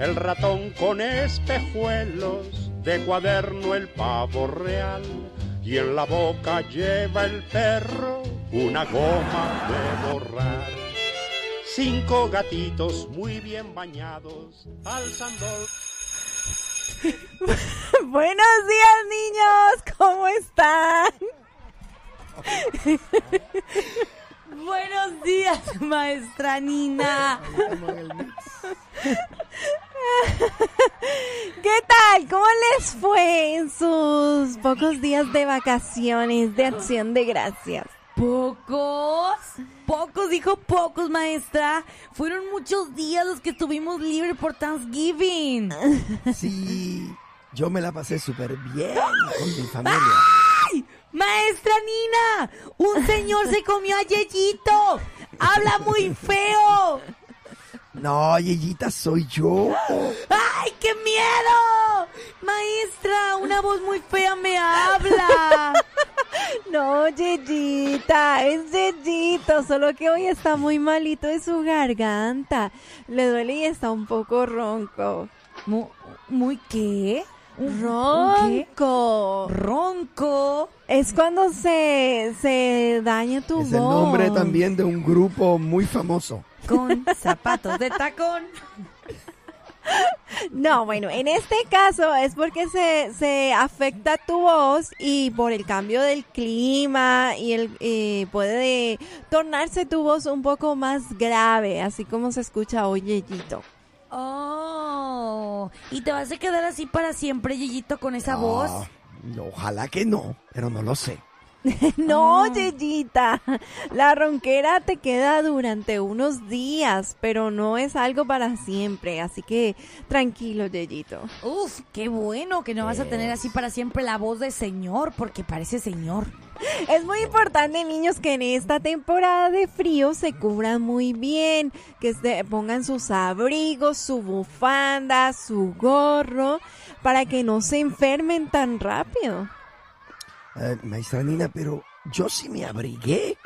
El ratón con espejuelos, de cuaderno el pavo real, y en la boca lleva el perro una goma de borrar. Cinco gatitos muy bien bañados, alzando... Buenos días, niños. ¿Cómo están? Buenos días, maestra Nina. ¿Qué tal? ¿Cómo les fue en sus pocos días de vacaciones de acción de gracias? ¿Pocos? Pocos, dijo pocos, maestra. Fueron muchos días los que estuvimos libres por Thanksgiving. Sí, yo me la pasé súper bien con mi familia. ¡Ay! ¡Maestra Nina! ¡Un señor se comió a Yeyito! ¡Habla muy feo! No, Yeyita, soy yo. ¡Ay, qué miedo! Maestra, una voz muy fea me habla. No, Yeyita, es Yeyito, solo que hoy está muy malito de su garganta. Le duele y está un poco ronco. ¿Muy, muy qué? Ronco. Ronco. Es cuando se, se daña tu Es voz. el nombre también de un grupo muy famoso. Con zapatos de tacón. No, bueno, en este caso es porque se, se afecta tu voz y por el cambio del clima y el eh, puede tornarse tu voz un poco más grave, así como se escucha hoy, Yeyito. Oh, ¿y te vas a quedar así para siempre, Yeyito, con esa Ah, Ojalá que no, pero no lo sé. No, Yeyita, la ronquera te queda durante unos días, pero no es algo para siempre, así que tranquilo, Yeyito. Uf, qué bueno que no vas a tener así para siempre la voz de señor, porque parece señor. Es muy importante, niños, que en esta temporada de frío se cubran muy bien, que se pongan sus abrigos, su bufanda, su gorro, para que no se enfermen tan rápido. Eh, maestra Nina, pero yo sí me abrigué.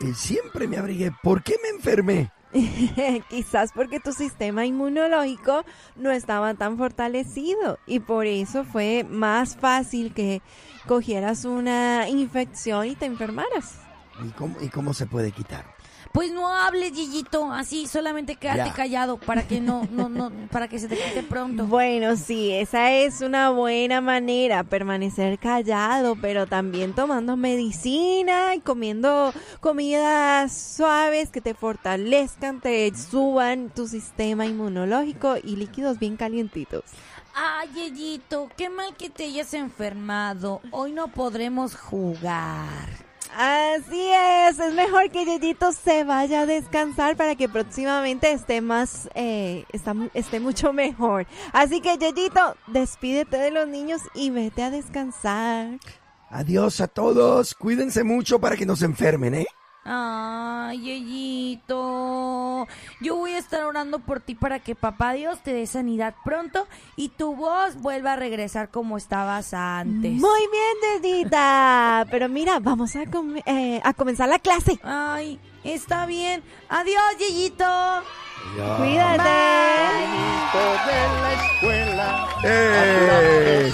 Eh, siempre me abrigué. ¿Por qué me enfermé? Quizás porque tu sistema inmunológico no estaba tan fortalecido y por eso fue más fácil que cogieras una infección y te enfermaras. ¿Y cómo, y cómo se puede quitar? Pues no hables, Gillito, así solamente quédate Ya. callado para que no, no, no, para que se te quite pronto. Bueno, sí, esa es una buena manera, permanecer callado, pero también tomando medicina y comiendo comidas suaves que te fortalezcan, te suban tu sistema inmunológico y líquidos bien calientitos. Ay, Yeyito, qué mal que te hayas enfermado. Hoy no podremos jugar. Así es, es mejor que Yeyito se vaya a descansar para que próximamente esté más, eh, esté mucho mejor. Así que Yeyito, despídete de los niños y vete a descansar. Adiós a todos. Cuídense mucho para que no se enfermen, ¿eh? Ay, Yeyito. Yo voy a estar orando por ti para que papá Dios te dé sanidad pronto y tu voz vuelva a regresar como estabas antes. Muy bien, Yeyita. Pero mira, vamos a, eh, a comenzar la clase. Ay, está bien. Adiós, Yeyito. Cuídate. de la escuela, ¡Eh!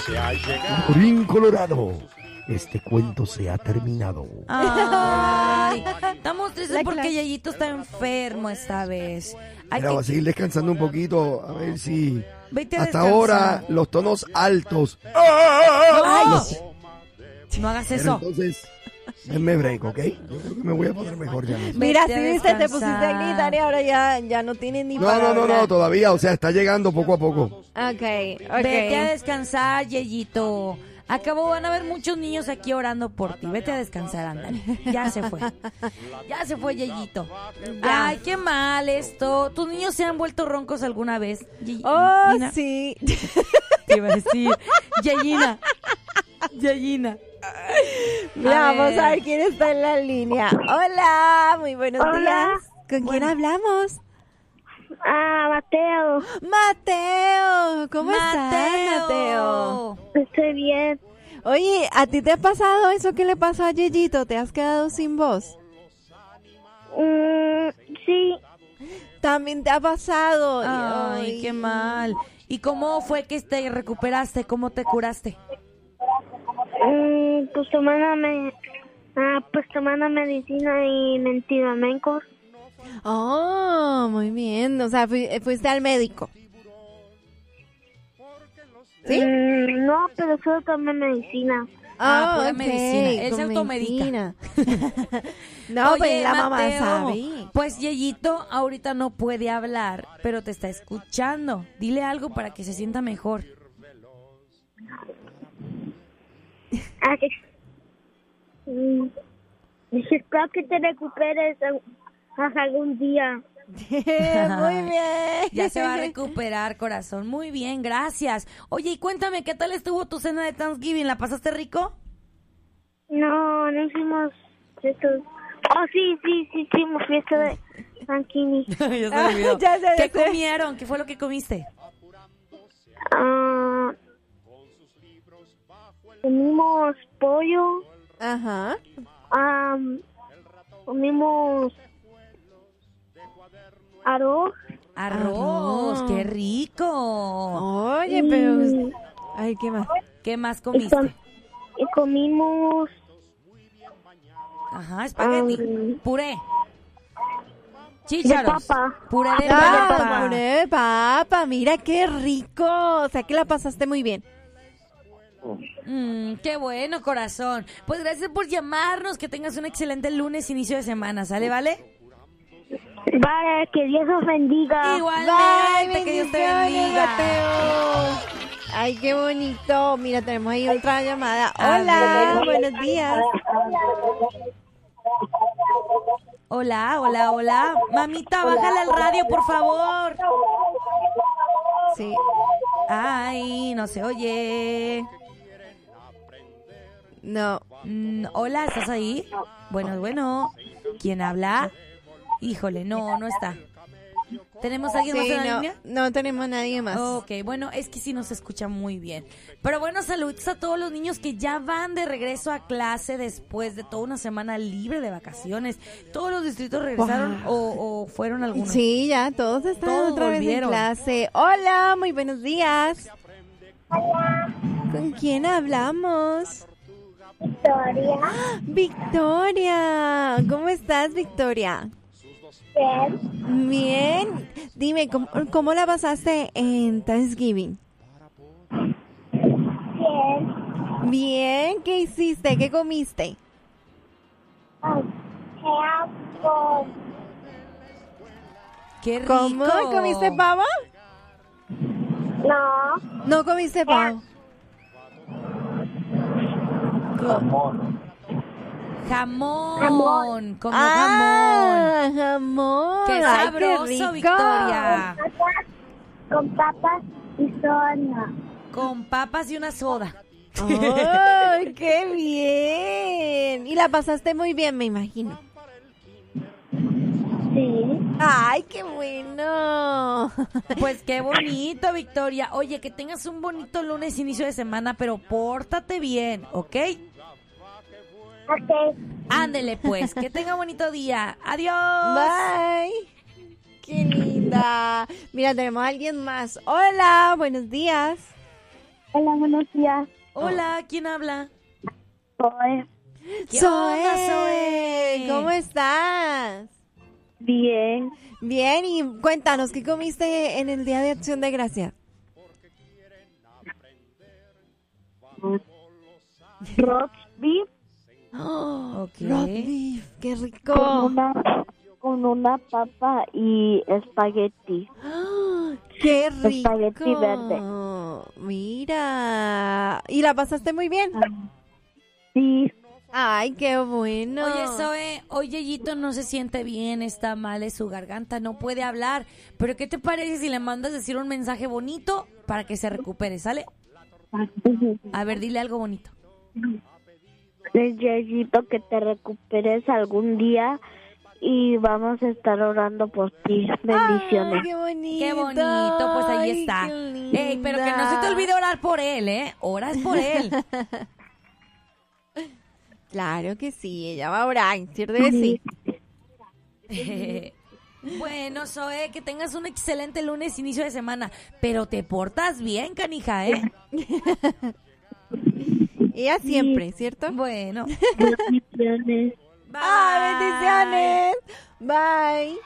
Colorado. Este cuento se ha terminado. Ay, estamos tristes porque. Yeyito está enfermo esta vez. Hay Mira, a seguir descansando un poquito. A ver si. Vete a Hasta descansar. ahora, los tonos altos. ¡Ay! Los- No hagas Pero eso. entonces, denme break, ¿ok? Yo creo que me voy a poner mejor ya mismo. Mira, si a viste, te pusiste a gritar y ahora ya, ya no tienes ni No, para no, no, no, todavía. O sea, está llegando poco a poco. Ok, ok. Vete a descansar, Yeyito. Acabo, van a haber muchos niños aquí orando por ti. Vete a descansar, ándale. Ya se fue. Ya se fue, Yeyito. Ay, qué mal esto. ¿Tus niños se han vuelto roncos alguna vez? Ye- Oh, Nina? sí. te iba a decir. Yayina. Yayina. Mira, A vamos a ver. ver quién está en la línea. Hola, muy buenos Hola. días. ¿Con quién hablamos? Ah, Mateo, Mateo, ¿cómo estás, Mateo? estoy bien. Oye, ¿a ti te ha pasado eso que le pasó a Yeyito? ¿Te has quedado sin voz? Mm, sí, También te ha pasado. Ay, qué mal. ¿Y cómo fue que te recuperaste? ¿Cómo te curaste? mm, pues tomando, me, ah, pues tomando medicina y medicamentos. Oh, muy bien. O sea, fui- fuiste al médico. ¿Sí? Mm, no, pero solo tomé medicina. Ah, pura ok, medicina. Él se automedica. no, Oye, pues la mamá Mateo, sabe. Pues Yeyito ahorita no puede hablar, pero te está escuchando. Dile algo para que se sienta mejor. Ah, espero que te recuperes algún día. muy bien. Ya se va a recuperar, corazón. Muy bien, gracias. Oye, y cuéntame, ¿qué tal estuvo tu cena de Thanksgiving? ¿La pasaste rico? No, no hicimos esto. Oh, sí, sí, sí, hicimos fiesta de Rankini. ya se Ah, olvidó. ya sé, ya ¿Qué sé. comieron? ¿Qué fue lo que comiste? Ah, comimos pollo, Ajá. comimos arroz Arroz, qué rico. Oye, pero... y, Ay, ¿qué más? ¿Qué más com- comiste? y comimos Ajá, espagueti, Am, puré. Chícharos. papa. Puré de Ah, papa. puré de papa, mira qué rico. O sea que la pasaste muy bien. Mm, qué bueno, corazón. Pues gracias por llamarnos. Que tengas un excelente lunes, inicio de semana. ¿Sale, vale? Vale, que Dios os bendiga. Igualmente, que Dios te bendiga. Mateo. Ay, qué bonito. Mira, tenemos ahí otra llamada. A Hola, buenos días. Hola, hola, hola. Mamita, bájale al radio, por favor. Sí. Ay, no se oye. No. Mm, hola, ¿estás ahí? Bueno, bueno. ¿Quién habla? Híjole, no, no está. ¿Tenemos a alguien más Sí, en la no, línea? no tenemos nadie más. Ok, bueno, es que sí nos escucha muy bien. Pero bueno, saludos a todos los niños que ya van de regreso a clase después de toda una semana libre de vacaciones. ¿Todos los distritos regresaron o, o fueron algunos? Sí, ya, todos están Todos otra vez en volvieron. clase. Hola, muy buenos días. ¿Con quién hablamos? Victoria. Victoria. ¿Cómo estás, Victoria? Bien. Dime, ¿cómo, cómo la pasaste en Thanksgiving? Bien. Bien, ¿qué hiciste? ¿Qué comiste? ¡Qué rico! ¿Cómo? ¿Comiste pavo? No. No comiste pavo. Co- Jamón. Comió jamón. Ah, jamón. ¡Qué Ay, sabroso, rico. Victoria! Con papas y zona. Con papas y una soda. ¡Ay, qué bien! Y la pasaste muy bien, me imagino. Sí. ¡Ay, qué bueno! Pues qué bonito, Victoria. Oye, que tengas un bonito lunes, inicio de semana, pero pórtate bien, ¿ok? Ok. Ándele, pues. Que tenga bonito día. Adiós. Bye. ¡Qué linda! Mira, tenemos a alguien más. Hola, buenos días. Hola, buenos días. Hola, ¿quién habla? Soy ¿Qué Zoe. onda, Zoe? ¿Cómo estás? bien. Bien, y cuéntanos, ¿qué comiste en el Día de Acción de Gracias? Roast beef Oh, Ok. roast beef, qué con rico. una, con una papa y espagueti. ¡Ah! ¡Qué rico! Espagueti verde. Mira, ¿y la pasaste muy bien? Sí. Ay, qué bueno. Oye, Zoe, hoy Yeyito no se siente bien, está mal de su garganta, no puede hablar. Pero ¿qué te parece si le mandas decir un mensaje bonito para que se recupere, ¿sale? A ver, dile algo bonito. Necesito que te recuperes algún día y vamos a estar orando por ti. Bendiciones. Ay, qué bonito. Qué bonito, pues ahí Ay, está. qué Ey, pero que no se te olvide orar por él, ¿eh? Oras por él. Claro que sí, ella va a orar, ¿cierto que sí? bueno, Zoe, que tengas un excelente lunes, inicio de semana. Pero te portas bien, canija, ¿eh? Ella siempre, ¿cierto? Bueno. Bendiciones. Bye. ¡Ah, bendiciones! Bye.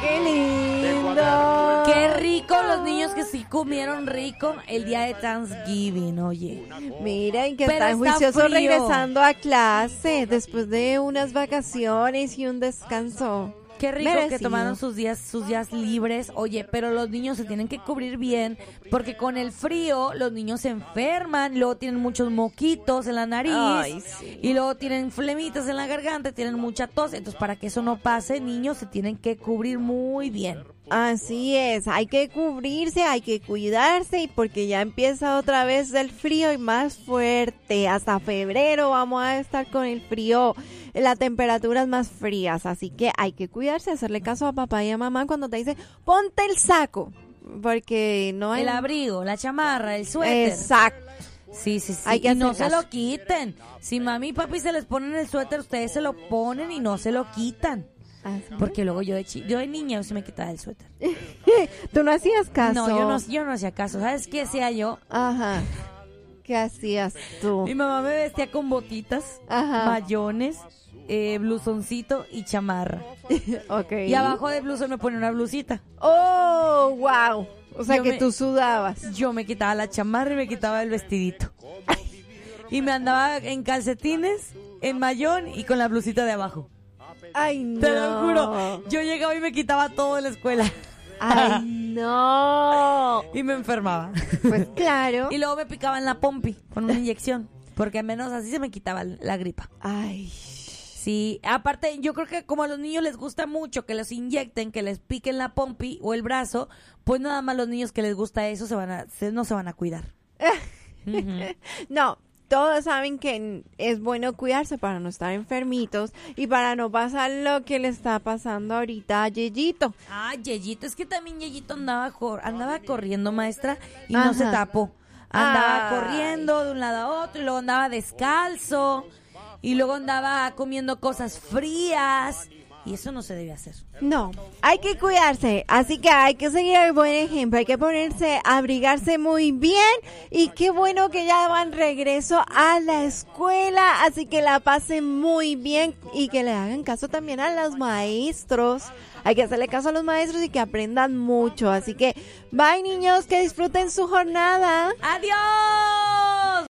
¡Qué lindo! Qué rico los niños que sí comieron rico el día de Thanksgiving, oye. Miren que Pero están está juiciosos regresando a clase después de unas vacaciones y un descanso. Qué rico que tomaron sus días, sus días libres. Oye, pero los niños se tienen que cubrir bien porque con el frío los niños se enferman, luego tienen muchos moquitos en la nariz Ay, sí. y luego tienen flemitas en la garganta, tienen mucha tos. Entonces, para que eso no pase, niños se tienen que cubrir muy bien. Así es, hay que cubrirse, hay que cuidarse y porque ya empieza otra vez el frío y más fuerte. Hasta febrero vamos a estar con el frío, las temperaturas más frías, así que hay que cuidarse, hacerle caso a papá y a mamá cuando te dicen ponte el saco, porque no hay El abrigo, la chamarra, el suéter. Exacto. Sí, sí, sí. Hay que y no se lo quiten. Si mami y papi se les ponen el suéter, ustedes se lo ponen y no se lo quitan. Así. Porque luego yo de, chi- yo de niña yo se me quitaba el suéter. Tú no hacías caso. No, yo no, yo no hacía caso. ¿Sabes qué hacía yo? Ajá. ¿Qué hacías tú? Mi mamá me vestía con botitas, Ajá. mayones, eh, blusoncito y chamarra. Ok. Y abajo de blusón me ponía una blusita. Oh, wow. O sea Yo que me- tú sudabas. Yo me quitaba la chamarra y me quitaba el vestidito. Y me andaba en calcetines, en mayón y con la blusita de abajo. Ay, no. Te lo juro. Yo llegaba y me quitaba todo en la escuela. Ay, no. Y me enfermaba. Pues claro. Y luego me picaban la pompi con una inyección. Porque al menos así se me quitaba la gripa. Ay. Sí, aparte yo creo que como a los niños les gusta mucho que los inyecten, que les piquen la pompi o el brazo, pues nada más los niños que les gusta eso se van a, se- no se van a cuidar. No, todos saben que es bueno cuidarse para no estar enfermitos y para no pasar lo que le está pasando ahorita a Yeyito. Ah, Yeyito, es que también Yeyito andaba, cor- andaba corriendo, maestra, y no se tapó. Andaba Ay. corriendo de un lado a otro y luego andaba descalzo y luego andaba comiendo cosas frías y eso no se debe hacer. No, hay que cuidarse, así que hay que seguir el buen ejemplo, hay que ponerse, abrigarse muy bien y qué bueno que ya van regreso a la escuela, así que la pasen muy bien y que le hagan caso también a los maestros. Hay que hacerle caso a los maestros y que aprendan mucho, así que bye niños, que disfruten su jornada. ¡Adiós!